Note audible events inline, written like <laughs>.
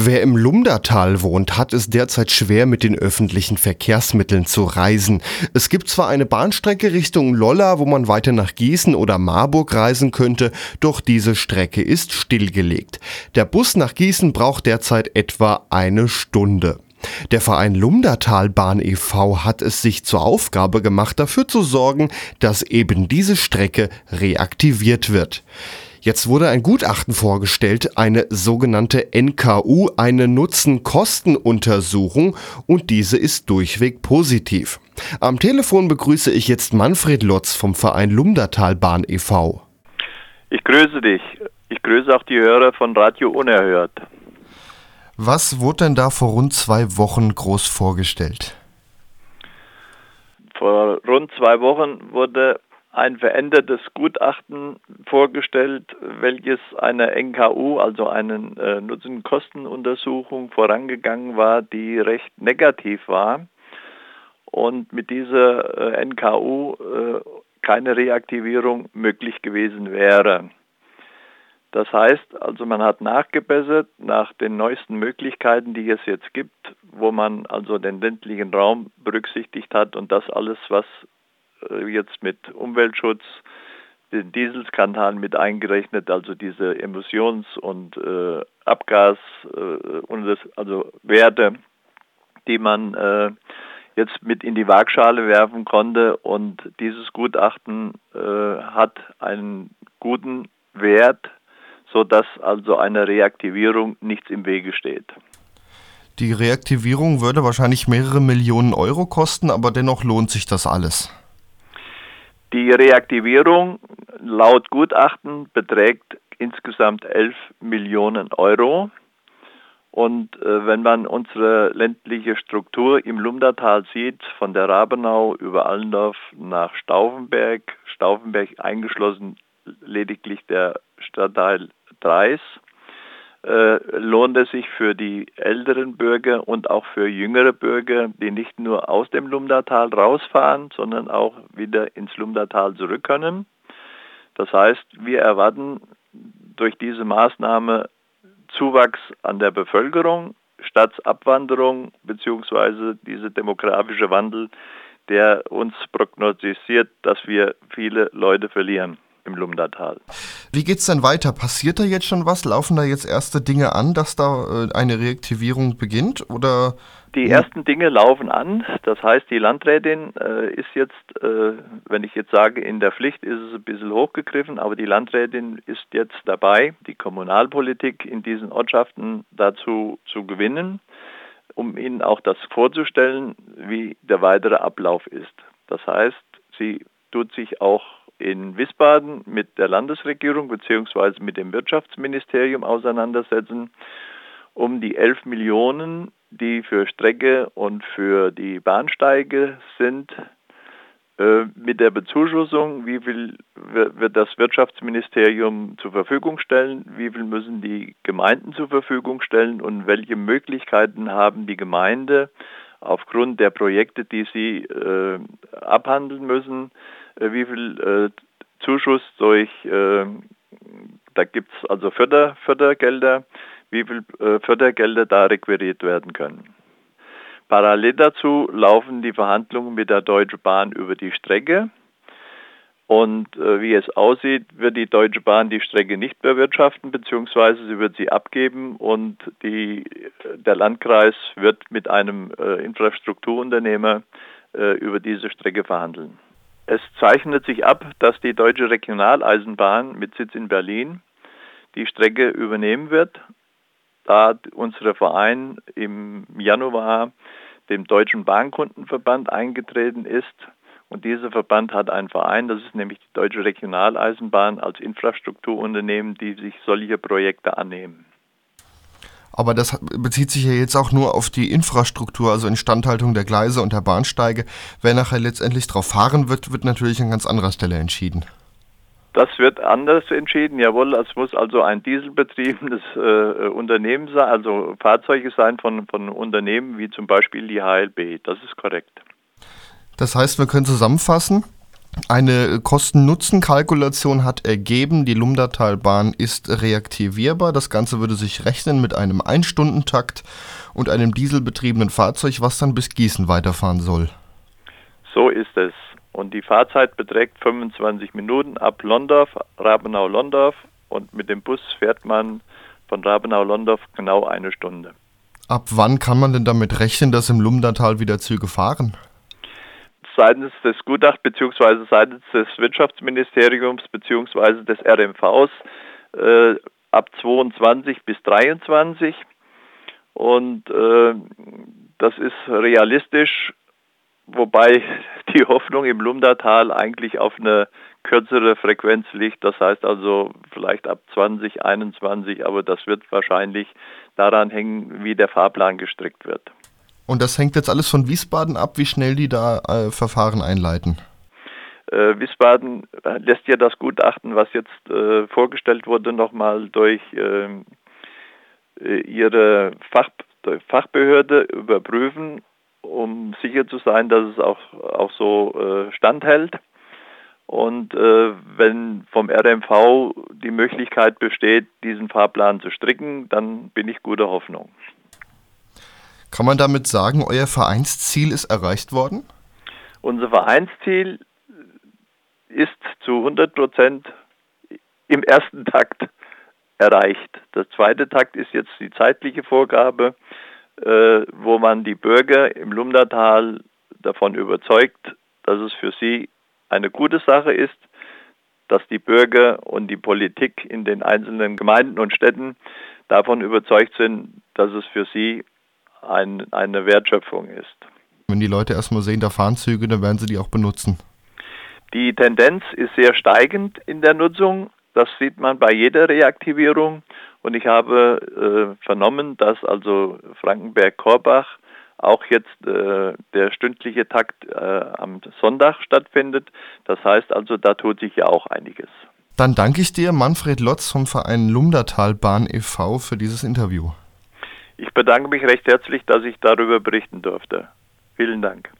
Wer im Lumdatal wohnt, hat es derzeit schwer mit den öffentlichen Verkehrsmitteln zu reisen. Es gibt zwar eine Bahnstrecke Richtung Lolla, wo man weiter nach Gießen oder Marburg reisen könnte, doch diese Strecke ist stillgelegt. Der Bus nach Gießen braucht derzeit etwa eine Stunde. Der Verein Lumdatalbahn e.V. hat es sich zur Aufgabe gemacht, dafür zu sorgen, dass eben diese Strecke reaktiviert wird. Jetzt wurde ein Gutachten vorgestellt, eine sogenannte NKU, eine Nutzen-Kosten-Untersuchung und diese ist durchweg positiv. Am Telefon begrüße ich jetzt Manfred Lotz vom Verein Lumdatalbahn e.V. Ich grüße dich. Ich grüße auch die Hörer von Radio Unerhört. Was wurde denn da vor rund zwei Wochen groß vorgestellt? Vor rund zwei Wochen wurde ein verändertes Gutachten vorgestellt, welches einer NKU, also eine äh, Nutzen-Kosten-Untersuchung vorangegangen war, die recht negativ war und mit dieser äh, NKU äh, keine Reaktivierung möglich gewesen wäre. Das heißt, also man hat nachgebessert nach den neuesten Möglichkeiten, die es jetzt gibt, wo man also den ländlichen Raum berücksichtigt hat und das alles, was jetzt mit Umweltschutz, den Dieselskandal mit eingerechnet, also diese Emissions- und äh, Abgas äh, also Werte, die man äh, jetzt mit in die Waagschale werfen konnte. Und dieses Gutachten äh, hat einen guten Wert, sodass also einer Reaktivierung nichts im Wege steht. Die Reaktivierung würde wahrscheinlich mehrere Millionen Euro kosten, aber dennoch lohnt sich das alles. Die Reaktivierung laut Gutachten beträgt insgesamt 11 Millionen Euro. Und äh, wenn man unsere ländliche Struktur im Lumdatal sieht, von der Rabenau über Allendorf nach Stauffenberg, Stauffenberg eingeschlossen lediglich der Stadtteil Dreis, äh, lohnt es sich für die älteren Bürger und auch für jüngere Bürger, die nicht nur aus dem Lumdatal rausfahren, sondern auch wieder ins Lumdatal zurück können. Das heißt, wir erwarten durch diese Maßnahme Zuwachs an der Bevölkerung, Stadtsabwanderung bzw. dieser demografische Wandel, der uns prognostiziert, dass wir viele Leute verlieren im Lumdatal. Wie geht es denn weiter? Passiert da jetzt schon was? Laufen da jetzt erste Dinge an, dass da äh, eine Reaktivierung beginnt? Oder die ersten Dinge laufen an. Das heißt, die Landrätin äh, ist jetzt, äh, wenn ich jetzt sage, in der Pflicht ist es ein bisschen hochgegriffen, aber die Landrätin ist jetzt dabei, die Kommunalpolitik in diesen Ortschaften dazu zu gewinnen, um ihnen auch das vorzustellen, wie der weitere Ablauf ist. Das heißt, sie tut sich auch in Wiesbaden mit der Landesregierung bzw. mit dem Wirtschaftsministerium auseinandersetzen, um die 11 Millionen, die für Strecke und für die Bahnsteige sind, äh, mit der Bezuschussung, wie viel wird das Wirtschaftsministerium zur Verfügung stellen, wie viel müssen die Gemeinden zur Verfügung stellen und welche Möglichkeiten haben die Gemeinde aufgrund der Projekte, die sie äh, abhandeln müssen, wie viel äh, Zuschuss durch, äh, da gibt es also Förder, Fördergelder, wie viel äh, Fördergelder da requiriert werden können. Parallel dazu laufen die Verhandlungen mit der Deutschen Bahn über die Strecke. Und äh, wie es aussieht, wird die Deutsche Bahn die Strecke nicht bewirtschaften, beziehungsweise sie wird sie abgeben und die, der Landkreis wird mit einem äh, Infrastrukturunternehmer äh, über diese Strecke verhandeln. Es zeichnet sich ab, dass die Deutsche Regionaleisenbahn mit Sitz in Berlin die Strecke übernehmen wird, da unser Verein im Januar dem Deutschen Bahnkundenverband eingetreten ist. Und dieser Verband hat einen Verein, das ist nämlich die Deutsche Regionaleisenbahn als Infrastrukturunternehmen, die sich solche Projekte annehmen. Aber das bezieht sich ja jetzt auch nur auf die Infrastruktur, also Instandhaltung der Gleise und der Bahnsteige. Wer nachher letztendlich drauf fahren wird, wird natürlich an ganz anderer Stelle entschieden. Das wird anders entschieden, jawohl. Es muss also ein dieselbetriebenes äh, Unternehmen sein, also Fahrzeuge sein von, von Unternehmen wie zum Beispiel die HLB. Das ist korrekt. Das heißt, wir können zusammenfassen, Eine Kosten-Nutzen-Kalkulation hat ergeben, die Lumdatalbahn ist reaktivierbar. Das Ganze würde sich rechnen mit einem Einstundentakt und einem dieselbetriebenen Fahrzeug, was dann bis Gießen weiterfahren soll. So ist es. Und die Fahrzeit beträgt 25 Minuten ab Londorf, Rabenau-Londorf und mit dem Bus fährt man von Rabenau-Londorf genau eine Stunde. Ab wann kann man denn damit rechnen, dass im Lumdatal wieder Züge fahren? Seitens des Gutacht bzw. seitens des Wirtschaftsministeriums bzw. des RMVs äh, ab 22 bis 23 und äh, das ist realistisch, wobei <laughs> die Hoffnung im Lumdatal eigentlich auf eine kürzere Frequenz liegt. Das heißt also vielleicht ab 2021, aber das wird wahrscheinlich daran hängen, wie der Fahrplan gestrickt wird. Und das hängt jetzt alles von Wiesbaden ab, wie schnell die da äh, Verfahren einleiten. Äh, Wiesbaden lässt ja das Gutachten, was jetzt äh, vorgestellt wurde, nochmal durch ähm, äh, ihre Fach, Fachbehörde überprüfen, um sicher zu sein, dass es auch, auch so äh, standhält. Und äh, wenn vom RMV die Möglichkeit besteht, diesen Fahrplan zu stricken, dann bin ich guter Hoffnung. Kann man damit sagen, euer Vereinsziel ist erreicht worden? Unser Vereinsziel ist zu 100 Prozent im ersten Takt erreicht. Der zweite Takt ist jetzt die zeitliche Vorgabe, äh, wo man die Bürger im Lumdatal davon überzeugt, dass es für sie eine gute Sache ist, dass die Bürger und die Politik in den einzelnen Gemeinden und Städten davon überzeugt sind, dass es für sie ein, eine Wertschöpfung ist. Wenn die Leute erstmal sehen, da fahren Züge, dann werden sie die auch benutzen. Die Tendenz ist sehr steigend in der Nutzung. Das sieht man bei jeder Reaktivierung. Und ich habe äh, vernommen, dass also Frankenberg-Korbach auch jetzt äh, der stündliche Takt äh, am Sonntag stattfindet. Das heißt also, da tut sich ja auch einiges. Dann danke ich dir, Manfred Lotz vom Verein Lumdatalbahn e.V. für dieses Interview. Ich bedanke mich recht herzlich, dass ich darüber berichten durfte. Vielen Dank.